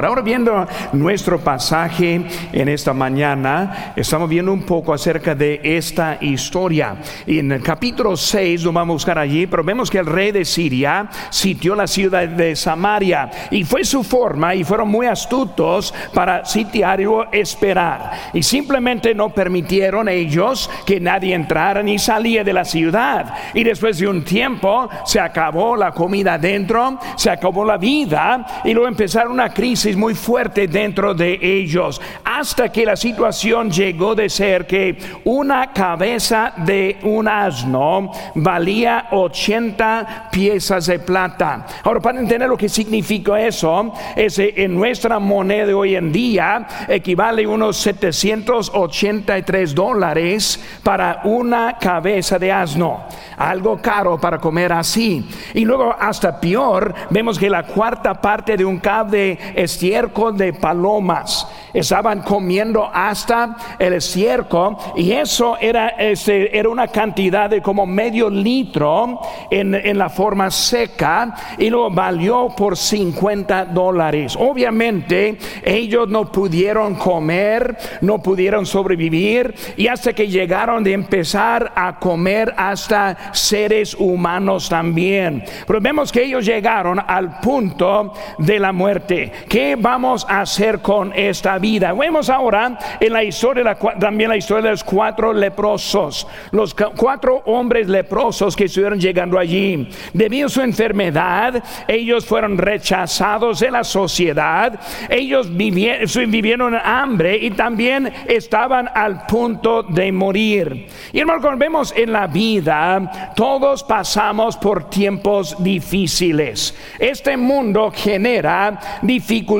Ahora viendo nuestro pasaje en esta mañana, estamos viendo un poco acerca de esta historia. Y en el capítulo 6 lo vamos a buscar allí, pero vemos que el rey de Siria sitió la ciudad de Samaria y fue su forma y fueron muy astutos para sitiar y esperar. Y simplemente no permitieron ellos que nadie entrara ni salía de la ciudad. Y después de un tiempo se acabó la comida dentro, se acabó la vida y luego empezaron una crisis muy fuerte dentro de ellos, hasta que la situación llegó de ser que una cabeza de un asno valía 80 piezas de plata. Ahora, para entender lo que significa eso, es en nuestra moneda de hoy en día equivale a unos 783 dólares para una cabeza de asno. Algo caro para comer así. Y luego, hasta peor, vemos que la cuarta parte de un cab de estiércol de palomas. Estaban comiendo hasta el estiércol y eso era, este, era una cantidad de como medio litro en, en la forma seca y lo valió por 50 dólares. Obviamente ellos no pudieron comer, no pudieron sobrevivir y hasta que llegaron de empezar a comer hasta seres humanos también. Pero vemos que ellos llegaron al punto de la muerte. ¿Qué vamos a hacer con esta vida? Vemos ahora en la historia, también la historia de los cuatro leprosos, los cuatro hombres leprosos que estuvieron llegando allí. Debido a su enfermedad, ellos fueron rechazados de la sociedad, ellos vivieron, vivieron hambre y también estaban al punto de morir. Y hermano, vemos en la vida, todos pasamos por tiempos difíciles. Este mundo genera dificultades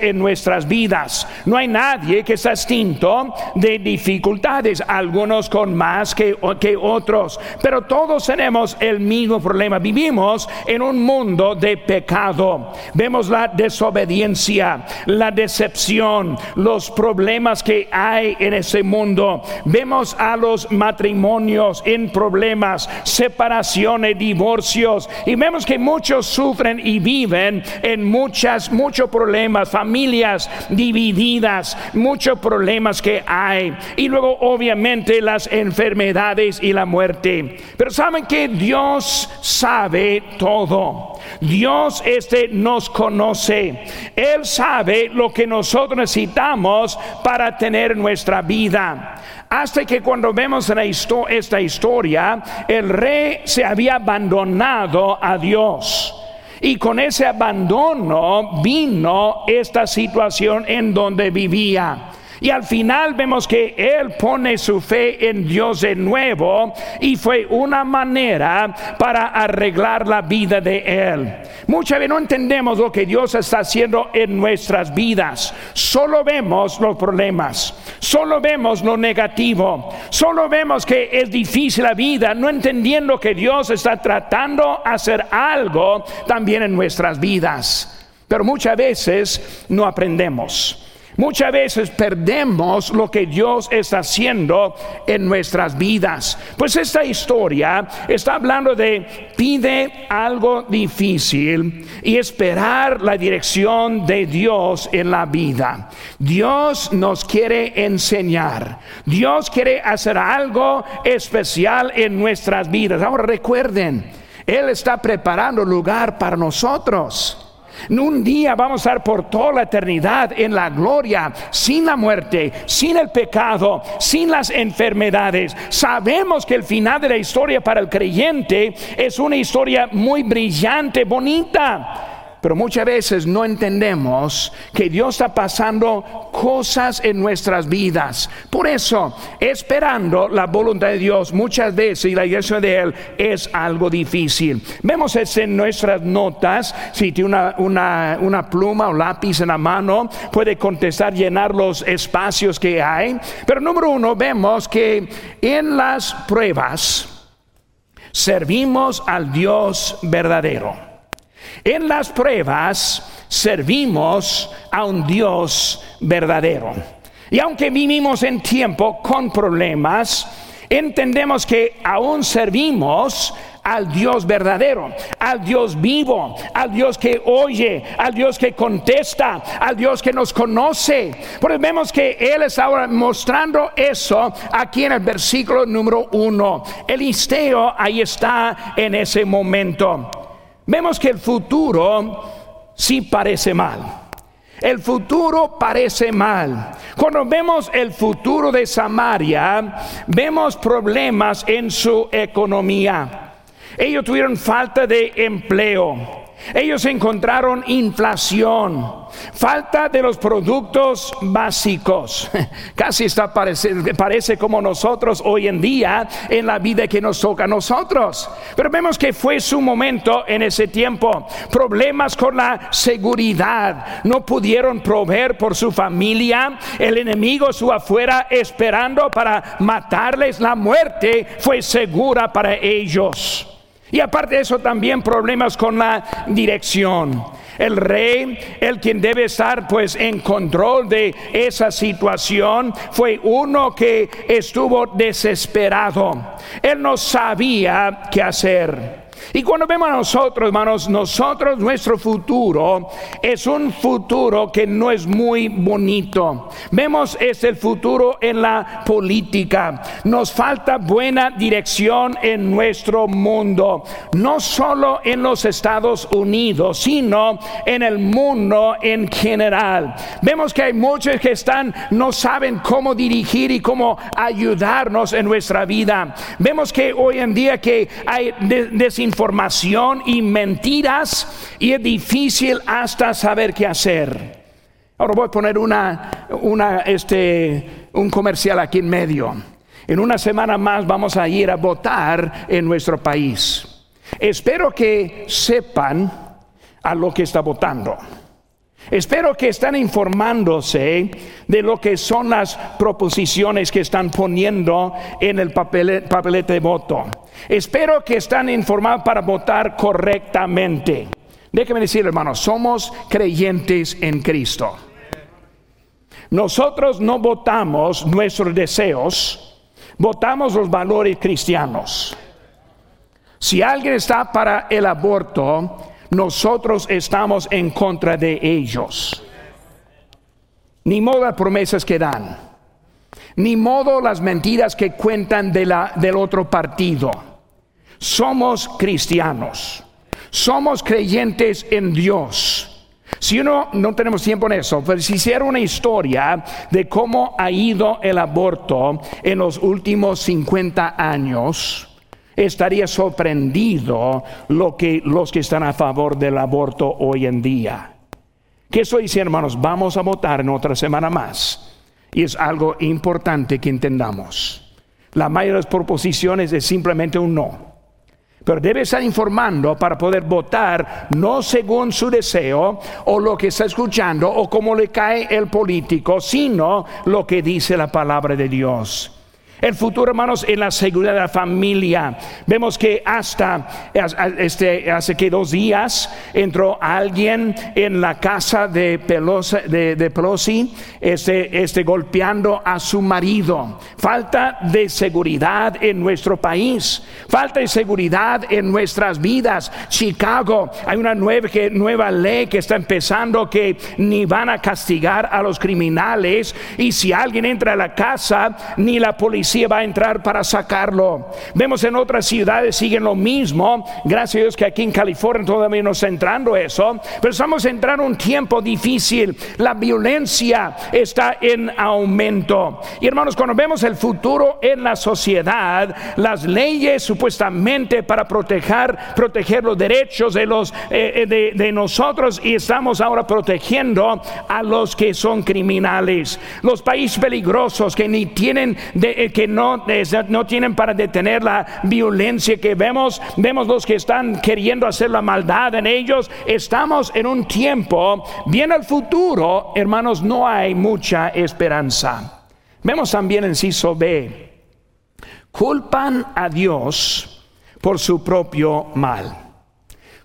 en nuestras vidas. No hay nadie que está extinto de dificultades, algunos con más que, que otros, pero todos tenemos el mismo problema. Vivimos en un mundo de pecado. Vemos la desobediencia, la decepción, los problemas que hay en ese mundo. Vemos a los matrimonios en problemas, separaciones, divorcios, y vemos que muchos sufren y viven en muchas, muchos familias divididas, muchos problemas que hay, y luego obviamente las enfermedades y la muerte. Pero saben que Dios sabe todo. Dios este nos conoce. Él sabe lo que nosotros necesitamos para tener nuestra vida. Hasta que cuando vemos esta historia, el rey se había abandonado a Dios. Y con ese abandono vino esta situación en donde vivía. Y al final vemos que Él pone su fe en Dios de nuevo y fue una manera para arreglar la vida de Él. Muchas veces no entendemos lo que Dios está haciendo en nuestras vidas. Solo vemos los problemas, solo vemos lo negativo, solo vemos que es difícil la vida, no entendiendo que Dios está tratando hacer algo también en nuestras vidas. Pero muchas veces no aprendemos. Muchas veces perdemos lo que Dios está haciendo en nuestras vidas. Pues esta historia está hablando de pide algo difícil y esperar la dirección de Dios en la vida. Dios nos quiere enseñar. Dios quiere hacer algo especial en nuestras vidas. Ahora recuerden, Él está preparando lugar para nosotros. Un día vamos a estar por toda la eternidad en la gloria, sin la muerte, sin el pecado, sin las enfermedades. Sabemos que el final de la historia para el creyente es una historia muy brillante, bonita. Pero muchas veces no entendemos que Dios está pasando cosas en nuestras vidas. Por eso, esperando la voluntad de Dios muchas veces y la iglesia de Él es algo difícil. Vemos eso en nuestras notas. Si tiene una, una pluma o lápiz en la mano, puede contestar, llenar los espacios que hay. Pero número uno, vemos que en las pruebas servimos al Dios verdadero. En las pruebas servimos a un Dios verdadero. Y aunque vivimos en tiempo con problemas, entendemos que aún servimos al Dios verdadero, al Dios vivo, al Dios que oye, al Dios que contesta, al Dios que nos conoce. Porque vemos que Él está ahora mostrando eso aquí en el versículo número uno. El isteo ahí está en ese momento. Vemos que el futuro sí parece mal. El futuro parece mal. Cuando vemos el futuro de Samaria, vemos problemas en su economía. Ellos tuvieron falta de empleo. Ellos encontraron inflación, falta de los productos básicos. Casi está parece, parece como nosotros hoy en día en la vida que nos toca a nosotros. Pero vemos que fue su momento en ese tiempo. Problemas con la seguridad. No pudieron proveer por su familia. El enemigo su afuera esperando para matarles. La muerte fue segura para ellos. Y aparte de eso también problemas con la dirección. El rey, el quien debe estar pues en control de esa situación, fue uno que estuvo desesperado. Él no sabía qué hacer. Y cuando vemos a nosotros, hermanos, nosotros, nuestro futuro es un futuro que no es muy bonito. Vemos es el futuro en la política. Nos falta buena dirección en nuestro mundo, no solo en los Estados Unidos, sino en el mundo en general. Vemos que hay muchos que están, no saben cómo dirigir y cómo ayudarnos en nuestra vida. Vemos que hoy en día que hay desinformación información y mentiras y es difícil hasta saber qué hacer. Ahora voy a poner una, una, este, un comercial aquí en medio. En una semana más vamos a ir a votar en nuestro país. Espero que sepan a lo que está votando. Espero que están informándose de lo que son las proposiciones que están poniendo en el papelete de voto. Espero que están informados para votar correctamente. Déjeme decir, hermanos, somos creyentes en Cristo. Nosotros no votamos nuestros deseos, votamos los valores cristianos. Si alguien está para el aborto, nosotros estamos en contra de ellos. Ni modo las promesas que dan, ni modo las mentiras que cuentan de la, del otro partido. Somos cristianos, somos creyentes en Dios. Si uno, no tenemos tiempo en eso, pero si hiciera una historia de cómo ha ido el aborto en los últimos 50 años, estaría sorprendido lo que los que están a favor del aborto hoy en día. ¿Qué estoy diciendo, hermanos? Vamos a votar en otra semana más. Y es algo importante que entendamos. La mayoría de las proposiciones es simplemente un no. Pero debe estar informando para poder votar no según su deseo o lo que está escuchando o cómo le cae el político, sino lo que dice la palabra de Dios. El futuro, hermanos, en la seguridad de la familia. Vemos que hasta este, hace que dos días entró alguien en la casa de Pelosi, este, este, golpeando a su marido. Falta de seguridad en nuestro país. Falta de seguridad en nuestras vidas. Chicago, hay una nueva ley que está empezando que ni van a castigar a los criminales. Y si alguien entra a la casa, ni la policía va a entrar para sacarlo. Vemos en otras ciudades siguen lo mismo. Gracias a Dios que aquí en California todavía no está entrando eso. Pero estamos entrando en un tiempo difícil. La violencia está en aumento. Y hermanos, cuando vemos el futuro en la sociedad, las leyes supuestamente para proteger, proteger los derechos de, los, eh, eh, de nosotros y estamos ahora protegiendo a los que son criminales. Los países peligrosos que ni tienen de, eh, que no, no tienen para detener la violencia que vemos, vemos los que están queriendo hacer la maldad en ellos. Estamos en un tiempo, bien al futuro, hermanos, no hay mucha esperanza. Vemos también en Ciso B, culpan a Dios por su propio mal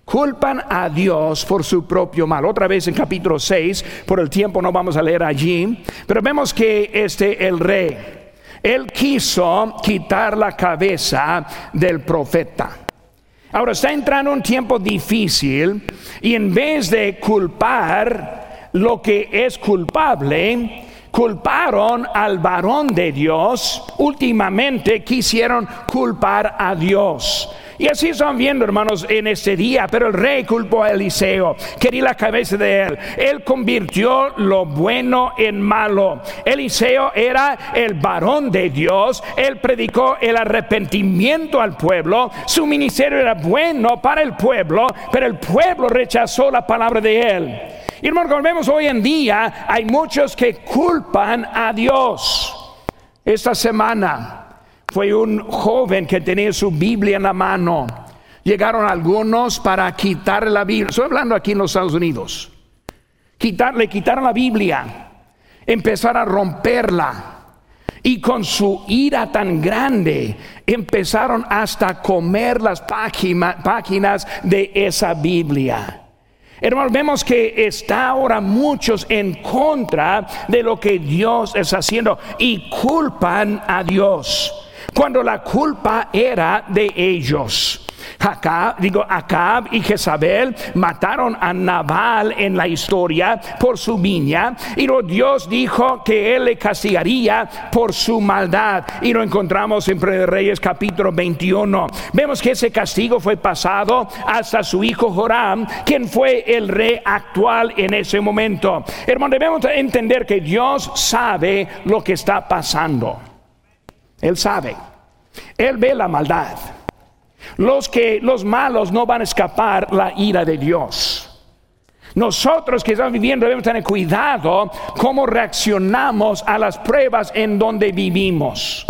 culpan a Dios por su propio mal. Otra vez en capítulo 6, por el tiempo no vamos a leer allí, pero vemos que este el rey él quiso quitar la cabeza del profeta. Ahora está entrando un tiempo difícil y en vez de culpar lo que es culpable, culparon al varón de Dios, últimamente quisieron culpar a Dios. Y así están viendo, hermanos, en este día. Pero el rey culpó a Eliseo, quería la cabeza de él. Él convirtió lo bueno en malo. Eliseo era el varón de Dios. Él predicó el arrepentimiento al pueblo. Su ministerio era bueno para el pueblo, pero el pueblo rechazó la palabra de él. Y hermanos, como vemos hoy en día, hay muchos que culpan a Dios. Esta semana fue un joven que tenía su Biblia en la mano. Llegaron algunos para quitarle la Biblia. Estoy hablando aquí en los Estados Unidos. Quitarle, quitaron la Biblia. Empezar a romperla. Y con su ira tan grande empezaron hasta comer las páginas de esa Biblia. Hermanos, vemos que está ahora muchos en contra de lo que Dios está haciendo y culpan a Dios cuando la culpa era de ellos. Acab, digo, Acab y Jezabel mataron a Nabal en la historia por su viña y Dios dijo que él le castigaría por su maldad y lo encontramos en Reyes capítulo 21. Vemos que ese castigo fue pasado hasta su hijo Joram, quien fue el rey actual en ese momento. Hermano, debemos entender que Dios sabe lo que está pasando. Él sabe. Él ve la maldad. Los que los malos no van a escapar la ira de Dios. Nosotros que estamos viviendo debemos tener cuidado cómo reaccionamos a las pruebas en donde vivimos.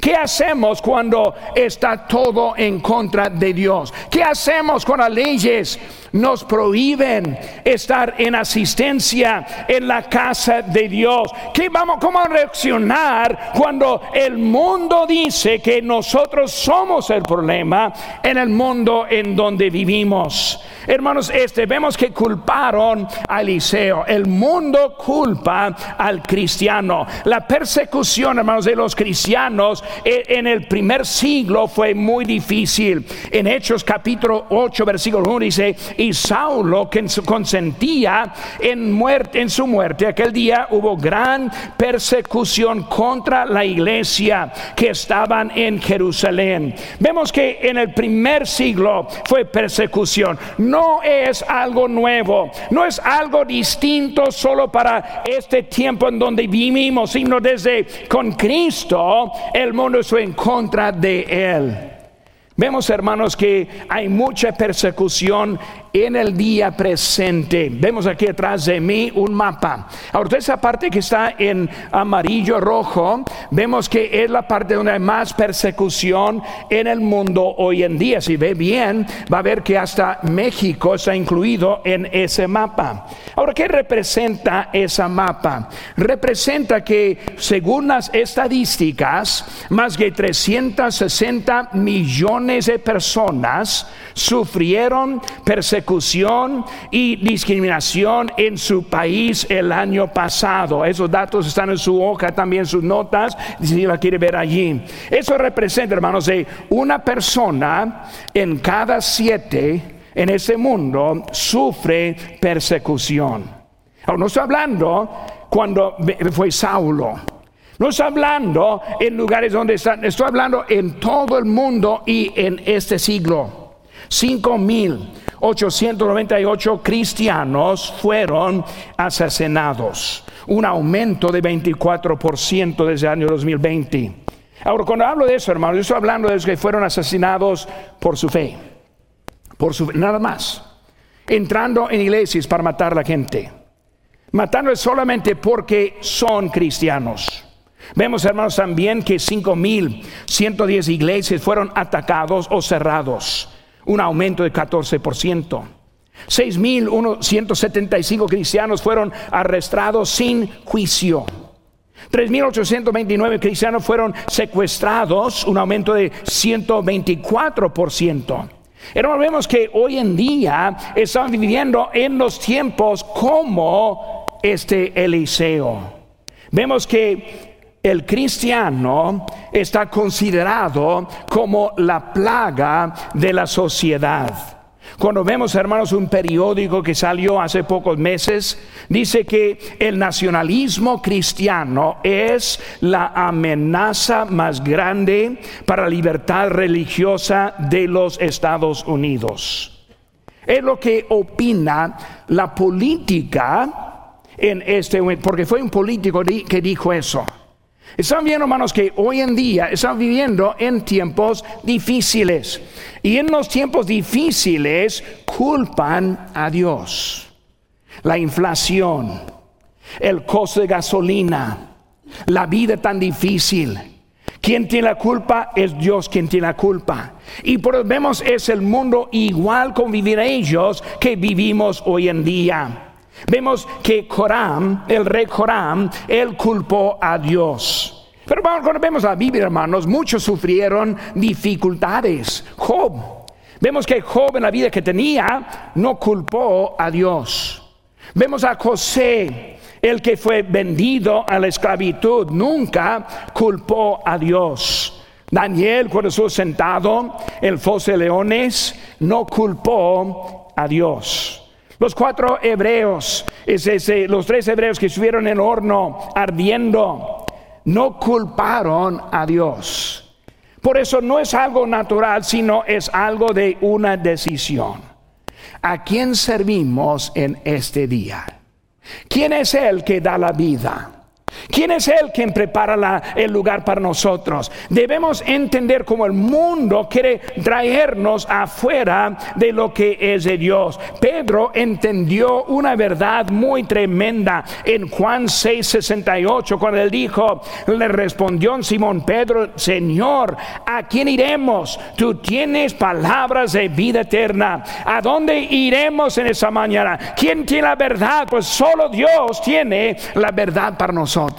¿Qué hacemos cuando está todo en contra de Dios? ¿Qué hacemos con las leyes nos prohíben estar en asistencia en la casa de Dios. ¿Qué vamos, ¿Cómo reaccionar cuando el mundo dice que nosotros somos el problema en el mundo en donde vivimos? Hermanos, este vemos que culparon a Eliseo. El mundo culpa al cristiano. La persecución, hermanos, de los cristianos e, en el primer siglo fue muy difícil. En Hechos capítulo 8, versículo 1 dice, y Saulo que consentía en muerte en su muerte aquel día hubo gran persecución contra la iglesia que estaban en Jerusalén. Vemos que en el primer siglo fue persecución. No es algo nuevo no es algo distinto solo para este tiempo en donde vivimos sino desde con Cristo el mundo fue en contra de él. Vemos, hermanos, que hay mucha persecución en el día presente. Vemos aquí atrás de mí un mapa. Ahora, esa parte que está en amarillo rojo, vemos que es la parte donde hay más persecución en el mundo hoy en día. Si ve bien, va a ver que hasta México está incluido en ese mapa. Ahora, ¿qué representa esa mapa? Representa que, según las estadísticas, más de 360 millones de personas sufrieron persecución y discriminación en su país el año pasado. Esos datos están en su hoja, también sus notas, si la quiere ver allí. Eso representa, hermanos, de una persona en cada siete en ese mundo sufre persecución. No estoy hablando cuando fue Saulo. No estoy hablando en lugares donde están, estoy hablando en todo el mundo y en este siglo. 5.898 cristianos fueron asesinados, un aumento de 24% desde el año 2020. Ahora, cuando hablo de eso, hermanos, yo estoy hablando de los que fueron asesinados por su fe, por su nada más, entrando en iglesias para matar a la gente, matándoles solamente porque son cristianos. Vemos, hermanos, también que 5.110 iglesias fueron atacados o cerrados, un aumento de 14%. 6.175 cristianos fueron arrestados sin juicio. 3.829 cristianos fueron secuestrados, un aumento de 124%. Hermanos, vemos que hoy en día estamos viviendo en los tiempos como este Eliseo. Vemos que el cristiano está considerado como la plaga de la sociedad. Cuando vemos, hermanos, un periódico que salió hace pocos meses, dice que el nacionalismo cristiano es la amenaza más grande para la libertad religiosa de los Estados Unidos. Es lo que opina la política en este, porque fue un político que dijo eso. Están viendo, hermanos, que hoy en día están viviendo en tiempos difíciles. Y en los tiempos difíciles culpan a Dios. La inflación, el costo de gasolina, la vida tan difícil. Quien tiene la culpa es Dios quien tiene la culpa. Y por vemos es el mundo igual con vivir ellos que vivimos hoy en día. Vemos que Coram, el rey Coram, él culpó a Dios. Pero cuando vemos la Biblia, hermanos, muchos sufrieron dificultades. Job, vemos que Job en la vida que tenía no culpó a Dios. Vemos a José, el que fue vendido a la esclavitud, nunca culpó a Dios. Daniel, cuando estuvo sentado en el foso de leones, no culpó a Dios. Los cuatro hebreos, los tres hebreos que estuvieron en el horno ardiendo, no culparon a Dios. Por eso no es algo natural, sino es algo de una decisión. ¿A quién servimos en este día? ¿Quién es el que da la vida? ¿Quién es Él quien prepara el lugar para nosotros? Debemos entender cómo el mundo quiere traernos afuera de lo que es de Dios. Pedro entendió una verdad muy tremenda en Juan 6:68 cuando él dijo, le respondió Simón Pedro, Señor, ¿a quién iremos? Tú tienes palabras de vida eterna. ¿A dónde iremos en esa mañana? ¿Quién tiene la verdad? Pues solo Dios tiene la verdad para nosotros.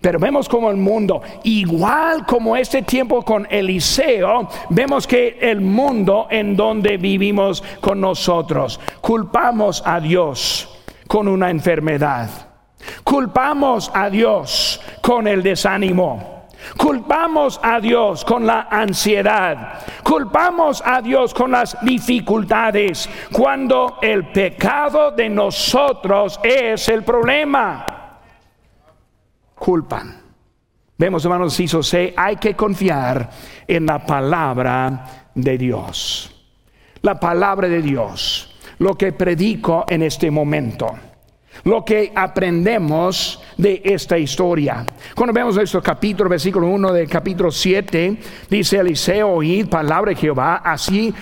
Pero vemos como el mundo, igual como este tiempo con Eliseo, vemos que el mundo en donde vivimos con nosotros, culpamos a Dios con una enfermedad, culpamos a Dios con el desánimo. Culpamos a Dios con la ansiedad. Culpamos a Dios con las dificultades. Cuando el pecado de nosotros es el problema culpan. Vemos, hermanos, hizo C, hay que confiar en la palabra de Dios. La palabra de Dios, lo que predico en este momento, lo que aprendemos de esta historia. Cuando vemos este capítulo, versículo 1 del capítulo 7, dice Eliseo, oíd palabra de Jehová, así,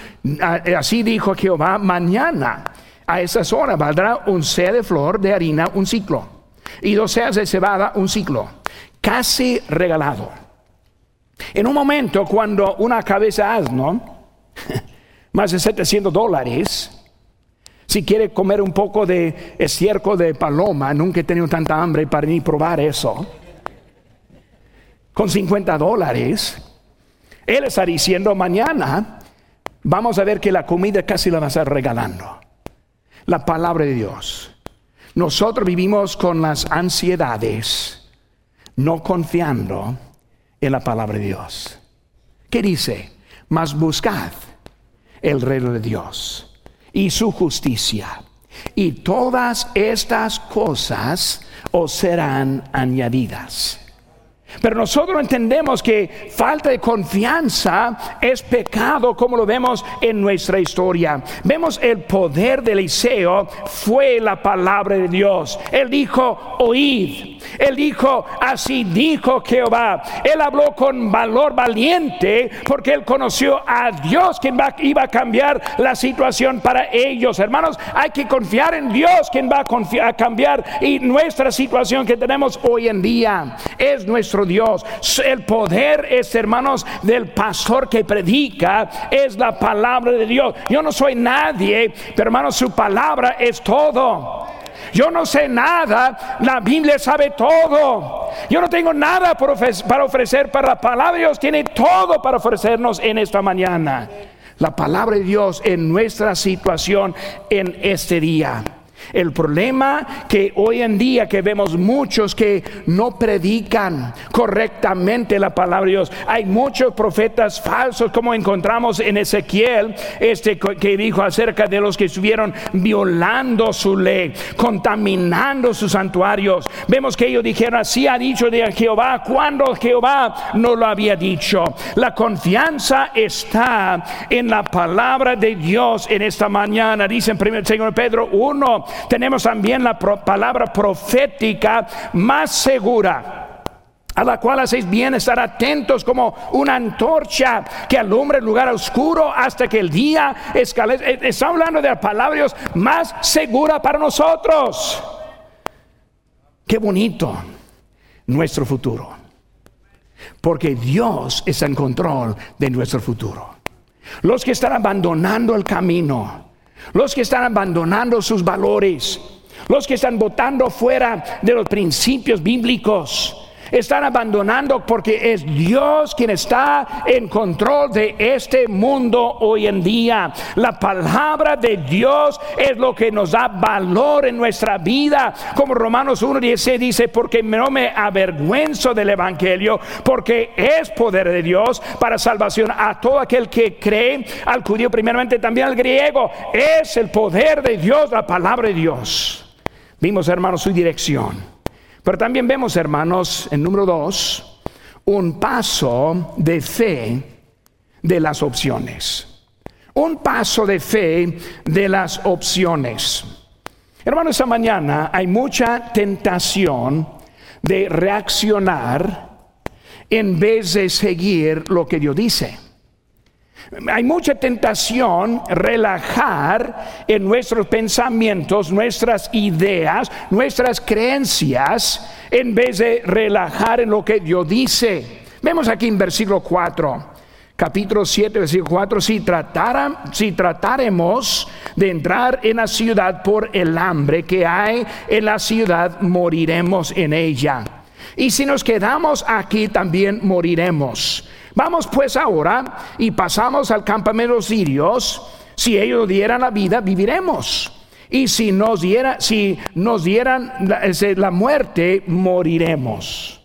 así dijo Jehová, mañana a esas horas valdrá un C de flor de harina un ciclo y dos seas de cebada un ciclo, casi regalado. En un momento cuando una cabeza asno, más de 700 dólares, si quiere comer un poco de estiércol de paloma, nunca he tenido tanta hambre para ni probar eso, con 50 dólares, él está diciendo mañana, vamos a ver que la comida casi la va a estar regalando. La palabra de Dios. Nosotros vivimos con las ansiedades, no confiando en la palabra de Dios. ¿Qué dice? Mas buscad el reino de Dios y su justicia. Y todas estas cosas os serán añadidas. Pero nosotros entendemos que falta de confianza es pecado como lo vemos en nuestra historia. Vemos el poder de Eliseo fue la palabra de Dios. Él dijo, oíd. Él dijo, así dijo Jehová. Él habló con valor valiente porque él conoció a Dios quien iba a cambiar la situación para ellos. Hermanos, hay que confiar en Dios quien va a, a cambiar y nuestra situación que tenemos hoy en día es nuestro Dios. El poder es, hermanos, del pastor que predica, es la palabra de Dios. Yo no soy nadie, pero hermanos, su palabra es todo. Yo no sé nada, la Biblia sabe todo. Yo no tengo nada para ofrecer para la palabra de Dios, tiene todo para ofrecernos en esta mañana. La palabra de Dios en nuestra situación en este día. El problema que hoy en día que vemos muchos que no predican correctamente la palabra de Dios. Hay muchos profetas falsos como encontramos en Ezequiel, este que dijo acerca de los que estuvieron violando su ley, contaminando sus santuarios. Vemos que ellos dijeron, así ha dicho de Jehová, cuando Jehová no lo había dicho. La confianza está en la palabra de Dios en esta mañana. Dice en 1 Pedro 1, tenemos también la palabra profética más segura a la cual hacéis bien estar atentos como una antorcha que alumbra el lugar oscuro hasta que el día escalece. Eh, está hablando de la palabra más segura para nosotros. Qué bonito nuestro futuro. Porque Dios está en control de nuestro futuro. Los que están abandonando el camino, los que están abandonando sus valores, los que están votando fuera de los principios bíblicos, están abandonando porque es Dios quien está en control de este mundo hoy en día. La palabra de Dios es lo que nos da valor en nuestra vida. Como Romanos 1.16 dice, porque no me avergüenzo del Evangelio, porque es poder de Dios para salvación a todo aquel que cree, al judío primeramente, también al griego. Es el poder de Dios, la palabra de Dios. Vimos, hermanos, su dirección. Pero también vemos, hermanos, en número dos, un paso de fe de las opciones. Un paso de fe de las opciones. Hermanos, esta mañana hay mucha tentación de reaccionar en vez de seguir lo que Dios dice. Hay mucha tentación relajar en nuestros pensamientos, nuestras ideas, nuestras creencias, en vez de relajar en lo que Dios dice. Vemos aquí en versículo 4, capítulo 7, versículo 4, si, tratara, si tratáremos de entrar en la ciudad por el hambre que hay en la ciudad, moriremos en ella. Y si nos quedamos aquí, también moriremos. Vamos pues ahora y pasamos al campamento sirios. Si ellos dieran la vida, viviremos. Y si nos, diera, si nos dieran la, la muerte, moriremos.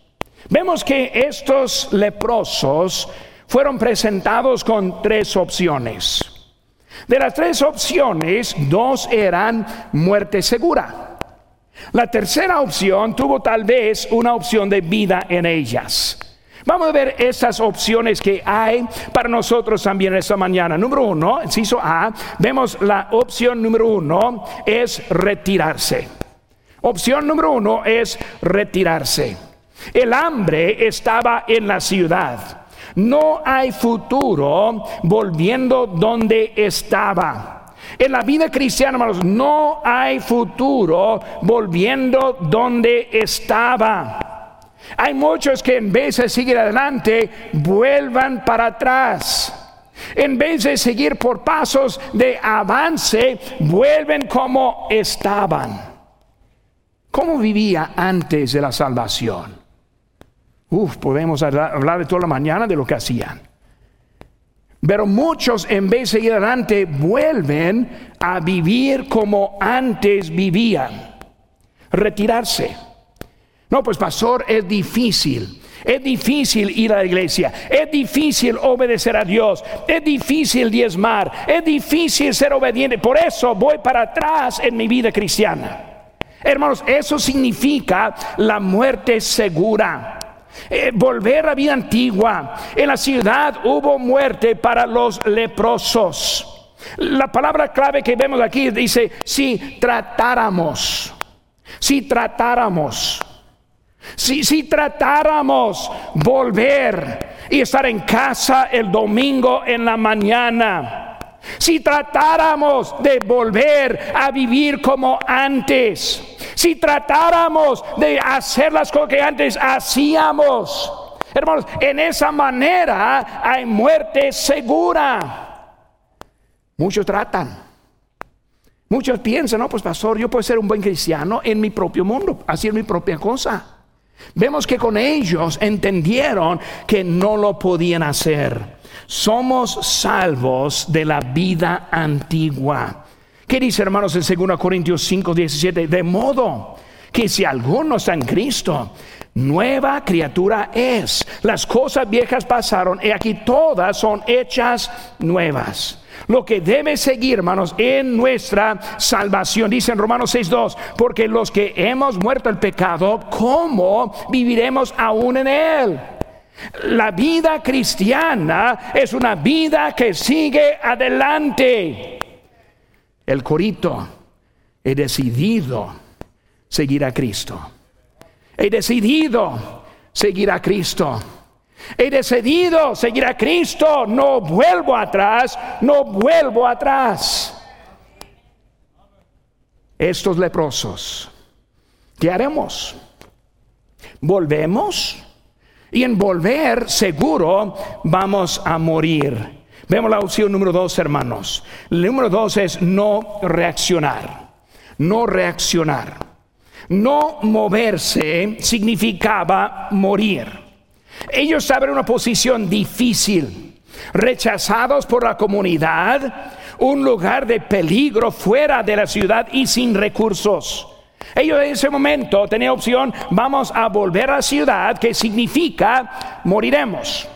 Vemos que estos leprosos fueron presentados con tres opciones. De las tres opciones, dos eran muerte segura. La tercera opción tuvo tal vez una opción de vida en ellas. Vamos a ver esas opciones que hay para nosotros también esta mañana. Número uno, inciso A, vemos la opción número uno es retirarse. Opción número uno es retirarse. El hambre estaba en la ciudad. No hay futuro volviendo donde estaba. En la vida cristiana, hermanos, no hay futuro volviendo donde estaba. Hay muchos que en vez de seguir adelante, vuelvan para atrás. En vez de seguir por pasos de avance, vuelven como estaban. ¿Cómo vivía antes de la salvación? Uf, podemos hablar de toda la mañana de lo que hacían. Pero muchos en vez de seguir adelante vuelven a vivir como antes vivían. Retirarse no, pues pastor, es difícil. Es difícil ir a la iglesia, es difícil obedecer a Dios, es difícil diezmar, es difícil ser obediente. Por eso voy para atrás en mi vida cristiana. Hermanos, eso significa la muerte segura. Eh, volver a vida antigua. En la ciudad hubo muerte para los leprosos. La palabra clave que vemos aquí dice, si tratáramos, si tratáramos. Si, tratáramos volver y estar en casa el domingo en la mañana, si tratáramos de volver a vivir como antes, si tratáramos de hacer las cosas que antes hacíamos, hermanos, en esa manera hay muerte segura. Muchos tratan. Muchos piensan, no, pues pastor, yo puedo ser un buen cristiano en mi propio mundo, hacer mi propia cosa. Vemos que con ellos entendieron que no lo podían hacer. Somos salvos de la vida antigua ¿Qué dice hermanos en 2 Corintios 5, 17? De modo que si alguno está en Cristo, nueva criatura es. Las cosas viejas pasaron y aquí todas son hechas nuevas. Lo que debe seguir, hermanos, en nuestra salvación. Dice en Romanos 6.2, porque los que hemos muerto el pecado, ¿cómo viviremos aún en él? La vida cristiana es una vida que sigue adelante. El corito, he decidido seguir a Cristo. He decidido seguir a Cristo. He decidido seguir a Cristo. No vuelvo atrás, no vuelvo atrás. Estos leprosos, ¿qué haremos? ¿Volvemos? Y en volver seguro vamos a morir. Vemos la opción número dos, hermanos. El número dos es no reaccionar. No reaccionar. No moverse significaba morir. Ellos estaban en una posición difícil, rechazados por la comunidad, un lugar de peligro fuera de la ciudad y sin recursos. Ellos en ese momento tenían opción, vamos a volver a la ciudad, que significa moriremos.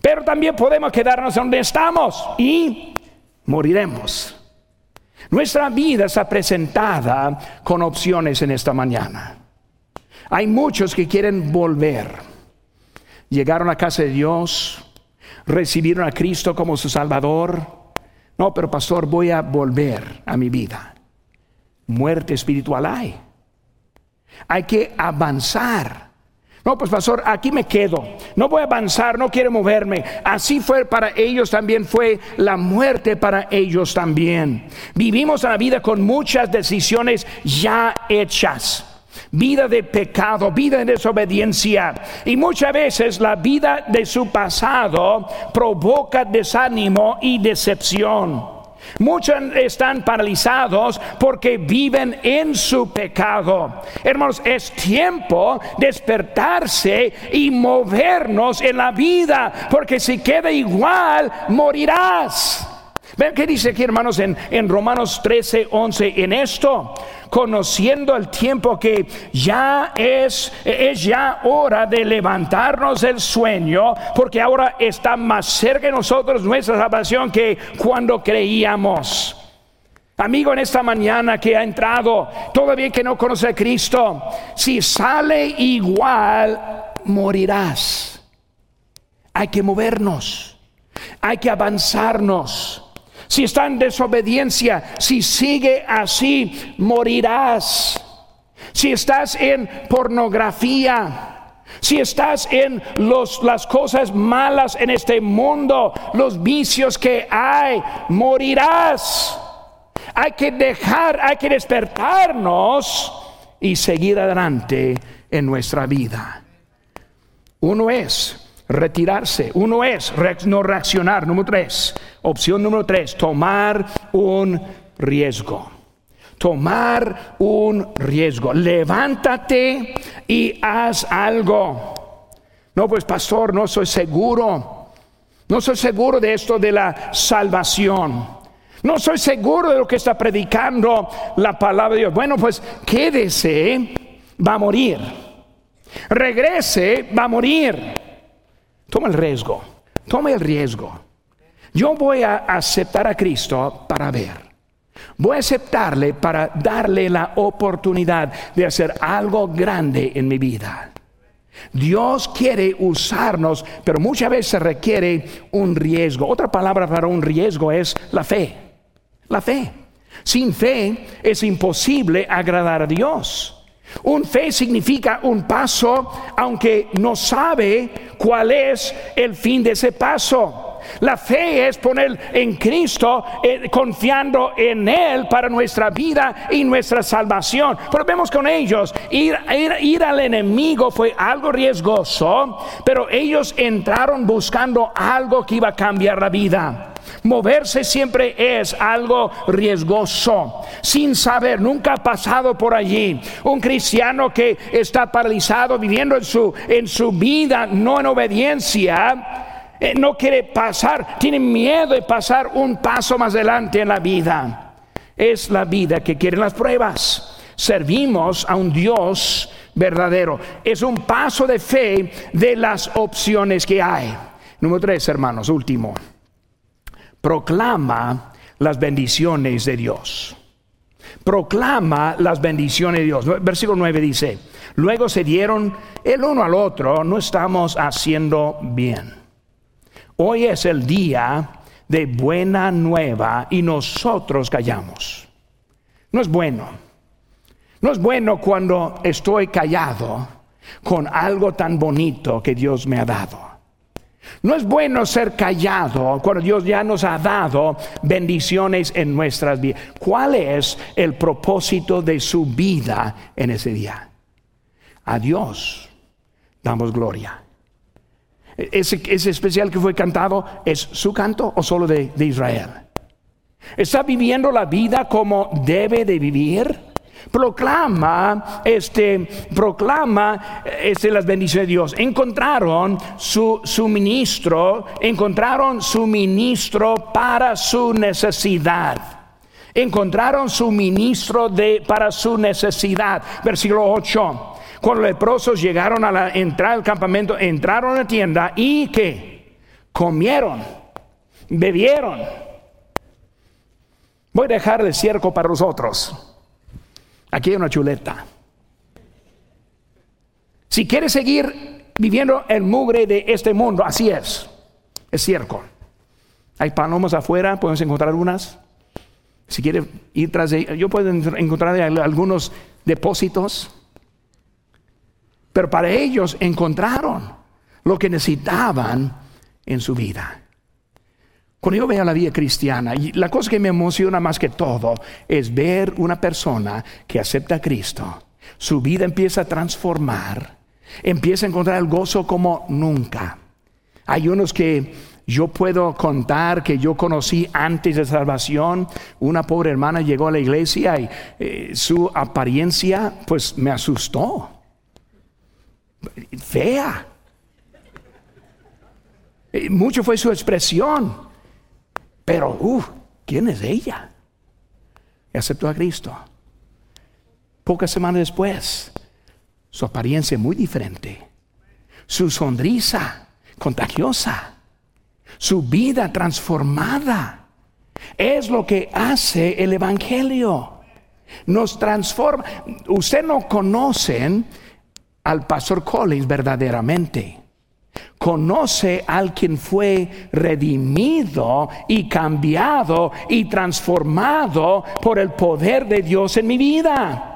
Pero también podemos quedarnos donde estamos y moriremos. Nuestra vida está presentada con opciones en esta mañana. Hay muchos que quieren volver. Llegaron a casa de Dios, recibieron a Cristo como su Salvador. No, pero pastor, voy a volver a mi vida muerte espiritual hay. Hay que avanzar. No, pues pastor, aquí me quedo. No voy a avanzar, no quiero moverme. Así fue para ellos también, fue la muerte para ellos también. Vivimos la vida con muchas decisiones ya hechas. Vida de pecado, vida de desobediencia. Y muchas veces la vida de su pasado provoca desánimo y decepción. Muchos están paralizados porque viven en su pecado. Hermanos, es tiempo de despertarse y movernos en la vida, porque si queda igual, morirás. Ven qué dice aquí, hermanos, en, en Romanos 13, 11, en esto conociendo el tiempo que ya es, es ya hora de levantarnos del sueño, porque ahora está más cerca de nosotros nuestra salvación que cuando creíamos. Amigo, en esta mañana que ha entrado, todavía que no conoce a Cristo, si sale igual, morirás. Hay que movernos, hay que avanzarnos si está en desobediencia, si sigue así, morirás. Si estás en pornografía, si estás en los, las cosas malas en este mundo, los vicios que hay, morirás. Hay que dejar, hay que despertarnos y seguir adelante en nuestra vida. Uno es retirarse. Uno es no reaccionar. Número tres. Opción número tres, tomar un riesgo. Tomar un riesgo. Levántate y haz algo. No, pues pastor, no soy seguro. No soy seguro de esto de la salvación. No soy seguro de lo que está predicando la palabra de Dios. Bueno, pues quédese, va a morir. Regrese, va a morir. Toma el riesgo, toma el riesgo. Yo voy a aceptar a Cristo para ver. Voy a aceptarle para darle la oportunidad de hacer algo grande en mi vida. Dios quiere usarnos, pero muchas veces requiere un riesgo. Otra palabra para un riesgo es la fe. La fe. Sin fe es imposible agradar a Dios. Un fe significa un paso, aunque no sabe cuál es el fin de ese paso. La fe es poner en Cristo, eh, confiando en Él para nuestra vida y nuestra salvación. Pero vemos con ellos, ir, ir al enemigo fue algo riesgoso, pero ellos entraron buscando algo que iba a cambiar la vida. Moverse siempre es algo riesgoso, sin saber, nunca ha pasado por allí. Un cristiano que está paralizado, viviendo en su, en su vida, no en obediencia, eh, no quiere pasar, tiene miedo de pasar un paso más adelante en la vida. es la vida que quieren las pruebas. Servimos a un Dios verdadero. Es un paso de fe de las opciones que hay. Número tres, hermanos, último. Proclama las bendiciones de Dios. Proclama las bendiciones de Dios. Versículo 9 dice, luego se dieron el uno al otro, no estamos haciendo bien. Hoy es el día de buena nueva y nosotros callamos. No es bueno. No es bueno cuando estoy callado con algo tan bonito que Dios me ha dado. No es bueno ser callado cuando Dios ya nos ha dado bendiciones en nuestras vidas. ¿Cuál es el propósito de su vida en ese día? A Dios damos gloria. Ese, especial que fue cantado es su canto o solo de, de Israel. ¿Está viviendo la vida como debe de vivir? Proclama este proclama este las bendiciones de Dios. Encontraron su suministro encontraron suministro para su necesidad. Encontraron suministro de para su necesidad. Versículo 8 cuando los leprosos llegaron a la entrada del campamento entraron a la tienda y que comieron bebieron. Voy a dejar el cierco para los otros Aquí hay una chuleta. Si quieres seguir viviendo el mugre de este mundo, así es. Es cierto. Hay palomas afuera, podemos encontrar unas. Si quieres ir tras de yo puedo encontrar algunos depósitos. Pero para ellos encontraron lo que necesitaban en su vida. Cuando yo veo la vida cristiana, y la cosa que me emociona más que todo es ver una persona que acepta a Cristo, su vida empieza a transformar, empieza a encontrar el gozo como nunca. Hay unos que yo puedo contar que yo conocí antes de salvación. Una pobre hermana llegó a la iglesia y eh, su apariencia pues me asustó. Fea. Eh, mucho fue su expresión. Pero, uff, ¿quién es ella? Y aceptó a Cristo. Pocas semanas después, su apariencia muy diferente, su sonrisa contagiosa, su vida transformada. Es lo que hace el Evangelio. Nos transforma. Usted no conocen al pastor Collins verdaderamente conoce al quien fue redimido y cambiado y transformado por el poder de Dios en mi vida.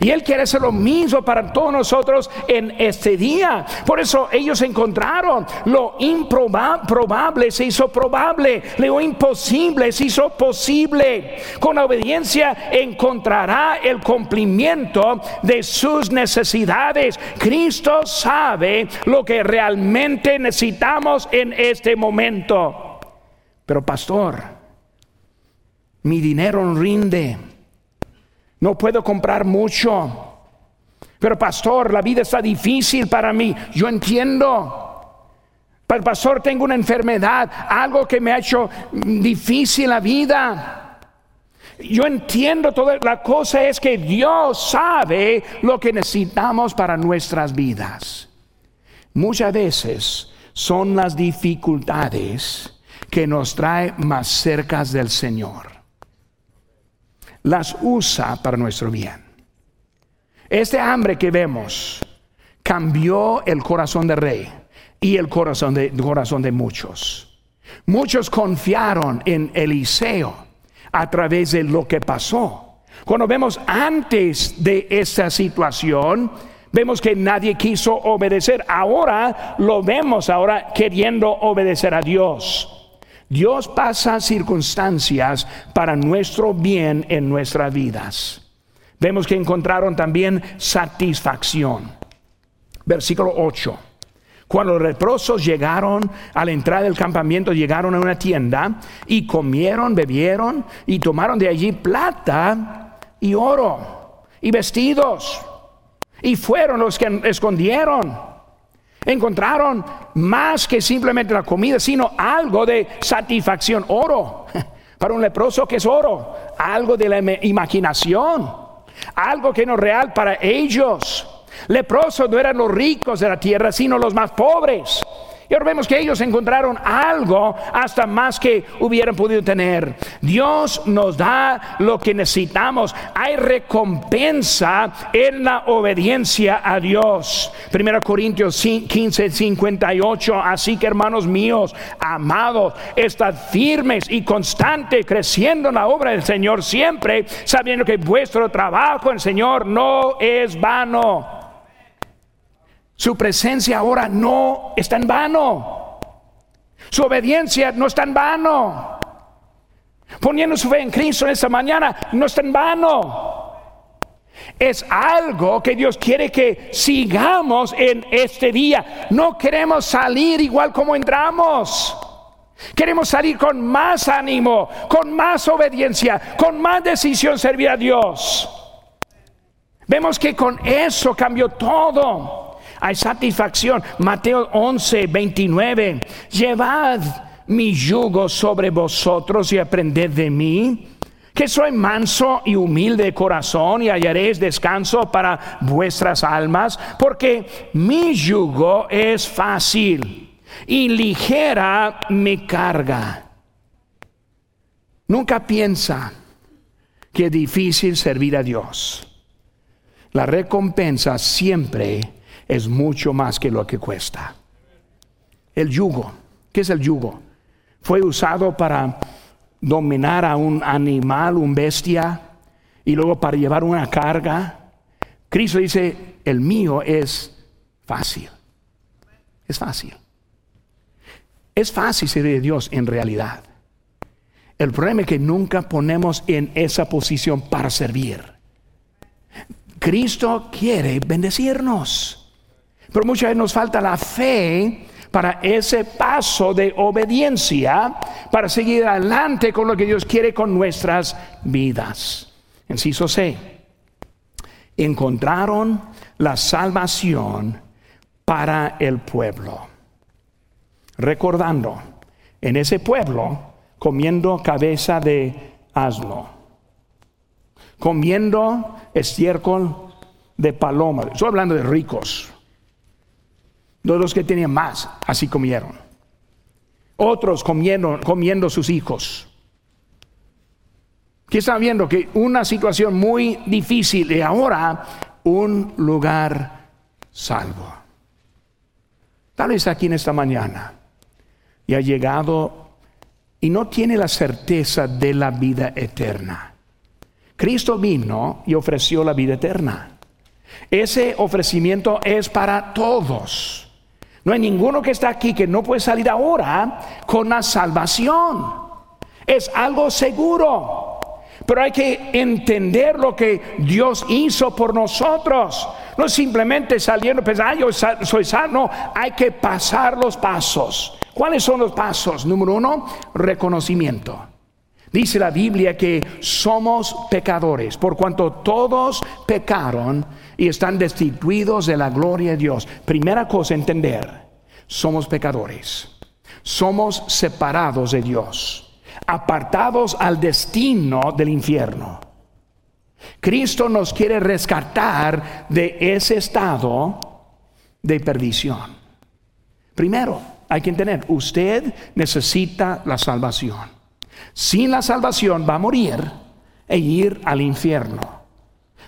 Y Él quiere hacer lo mismo para todos nosotros en este día. Por eso ellos encontraron lo improbable se hizo probable, lo imposible se hizo posible. Con obediencia encontrará el cumplimiento de sus necesidades. Cristo sabe lo que realmente necesitamos en este momento. Pero pastor, mi dinero rinde no puedo comprar mucho. Pero pastor, la vida está difícil para mí. Yo entiendo. Pero pastor, tengo una enfermedad, algo que me ha hecho difícil la vida. Yo entiendo todo. La cosa es que Dios sabe lo que necesitamos para nuestras vidas. Muchas veces son las dificultades que nos trae más cerca del Señor las usa para nuestro bien. Este hambre que vemos cambió el corazón del rey y el corazón de, corazón de muchos. Muchos confiaron en Eliseo a través de lo que pasó. Cuando vemos antes de esa situación, vemos que nadie quiso obedecer. Ahora lo vemos ahora queriendo obedecer a Dios. Dios pasa circunstancias para nuestro bien en nuestras vidas. Vemos que encontraron también satisfacción. Versículo 8. Cuando los leprosos llegaron a la entrada del campamento, llegaron a una tienda y comieron, bebieron y tomaron de allí plata y oro y vestidos. Y fueron los que escondieron Encontraron más que simplemente la comida, sino algo de satisfacción, oro. Para un leproso que es oro, algo de la imaginación, algo que no es real para ellos. Leprosos no eran los ricos de la tierra, sino los más pobres. Y ahora vemos que ellos encontraron algo hasta más que hubieran podido tener. Dios nos da lo que necesitamos. Hay recompensa en la obediencia a Dios. 1 Corintios 15, 58. Así que hermanos míos, amados, estad firmes y constantes, creciendo en la obra del Señor siempre, sabiendo que vuestro trabajo en el Señor no es vano. Su presencia ahora no está en vano. Su obediencia no está en vano. Poniendo su fe en Cristo en esta mañana no está en vano. Es algo que Dios quiere que sigamos en este día. No queremos salir igual como entramos. Queremos salir con más ánimo, con más obediencia, con más decisión servir a Dios. Vemos que con eso cambió todo hay satisfacción. Mateo 11, 29. Llevad mi yugo sobre vosotros y aprended de mí que soy manso y humilde de corazón y hallaréis descanso para vuestras almas, porque mi yugo es fácil y ligera mi carga. Nunca piensa que es difícil servir a Dios. La recompensa siempre es mucho más que lo que cuesta. El yugo, ¿qué es el yugo? Fue usado para dominar a un animal, un bestia, y luego para llevar una carga. Cristo dice, el mío es fácil. Es fácil. Es fácil servir a Dios en realidad. El problema es que nunca ponemos en esa posición para servir. Cristo quiere bendecirnos. Pero muchas veces nos falta la fe para ese paso de obediencia, para seguir adelante con lo que Dios quiere con nuestras vidas. Enciso C. Encontraron la salvación para el pueblo. Recordando, en ese pueblo, comiendo cabeza de asno, comiendo estiércol de paloma. Estoy hablando de ricos, los que tenían más, así comieron. Otros comiendo, comiendo sus hijos. Que están viendo que una situación muy difícil y ahora un lugar salvo. Tal vez aquí en esta mañana y ha llegado y no tiene la certeza de la vida eterna. Cristo vino y ofreció la vida eterna. Ese ofrecimiento es para todos. No hay ninguno que está aquí que no puede salir ahora con la salvación. Es algo seguro. Pero hay que entender lo que Dios hizo por nosotros. No simplemente saliendo, pensar, ah, yo soy salvo. hay que pasar los pasos. ¿Cuáles son los pasos? Número uno, reconocimiento. Dice la Biblia que somos pecadores, por cuanto todos pecaron y están destituidos de la gloria de Dios. Primera cosa, entender, somos pecadores, somos separados de Dios, apartados al destino del infierno. Cristo nos quiere rescatar de ese estado de perdición. Primero, hay que entender, usted necesita la salvación. Sin la salvación va a morir e ir al infierno.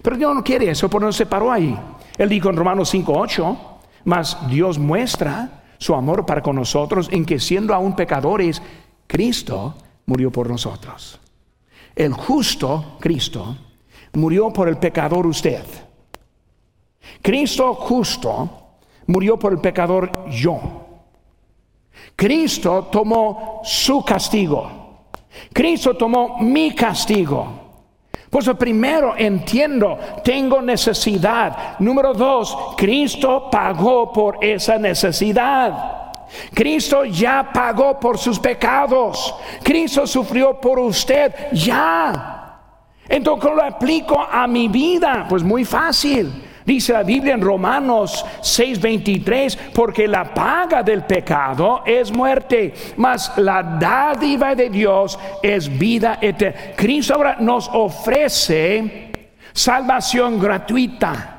Pero Dios no quiere eso, por no se paró ahí. Él dijo en Romanos 5:8, mas Dios muestra su amor para con nosotros en que siendo aún pecadores, Cristo murió por nosotros. El justo, Cristo, murió por el pecador usted. Cristo justo murió por el pecador yo. Cristo tomó su castigo. Cristo tomó mi castigo. Pues primero entiendo, tengo necesidad. Número dos, Cristo pagó por esa necesidad. Cristo ya pagó por sus pecados. Cristo sufrió por usted ya. Entonces, ¿cómo lo aplico a mi vida? Pues muy fácil. Dice la Biblia en Romanos 6:23, porque la paga del pecado es muerte, mas la dádiva de Dios es vida eterna. Cristo ahora nos ofrece salvación gratuita.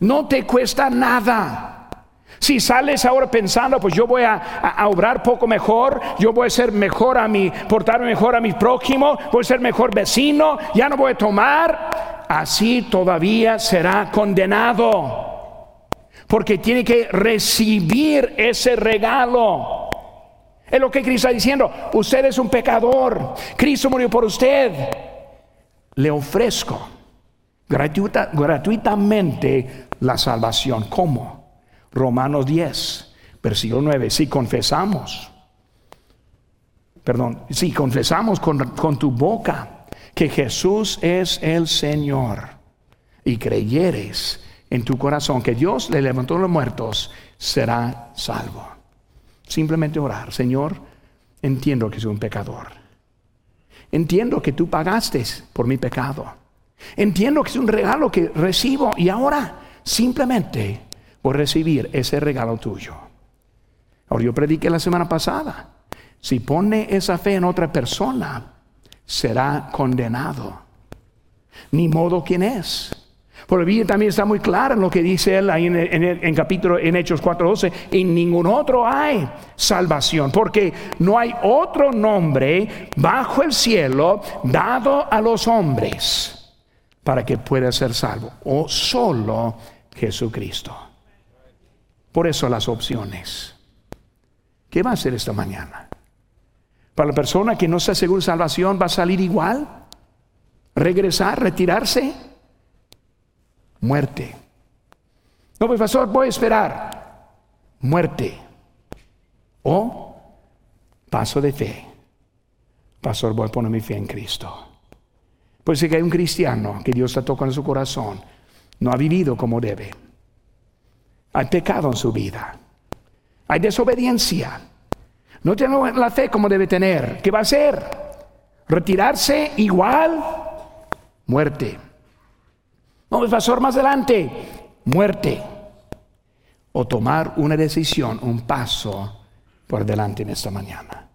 No te cuesta nada. Si sales ahora pensando, pues yo voy a, obrar poco mejor, yo voy a ser mejor a mi, portarme mejor a mi prójimo, voy a ser mejor vecino, ya no voy a tomar, así todavía será condenado. Porque tiene que recibir ese regalo. Es lo que Cristo está diciendo. Usted es un pecador. Cristo murió por usted. Le ofrezco gratuitamente la salvación. ¿Cómo? Romanos 10, versículo 9. Si confesamos, perdón, si confesamos con, con tu boca que Jesús es el Señor y creyeres en tu corazón que Dios le levantó a los muertos, será salvo. Simplemente orar, Señor, entiendo que soy un pecador. Entiendo que tú pagaste por mi pecado. Entiendo que es un regalo que recibo y ahora simplemente por recibir ese regalo tuyo. Ahora yo prediqué la semana pasada. Si pone esa fe en otra persona, será condenado. Ni modo quien es. Por el Biblia también está muy claro en lo que dice él ahí en, en, capítulo en Hechos 4:12. En ningún otro hay salvación, porque no hay otro nombre bajo el cielo dado a los hombres para que pueda ser salvo, o solo Jesucristo. Por eso las opciones. ¿Qué va a hacer esta mañana? Para la persona que no está segura de salvación, ¿va a salir igual? ¿Regresar? ¿Retirarse? Muerte. No, pues pastor, voy a esperar. Muerte. O paso de fe. Pastor, voy a poner mi fe en Cristo. Pues si hay un cristiano que Dios está tocando su corazón, no ha vivido como debe hay pecado en su vida. Hay desobediencia. No tiene la fe como debe tener. ¿Qué va a hacer? Retirarse igual, muerte. Vamos, pastor, más adelante, muerte. O tomar una decisión, un paso por delante en esta mañana.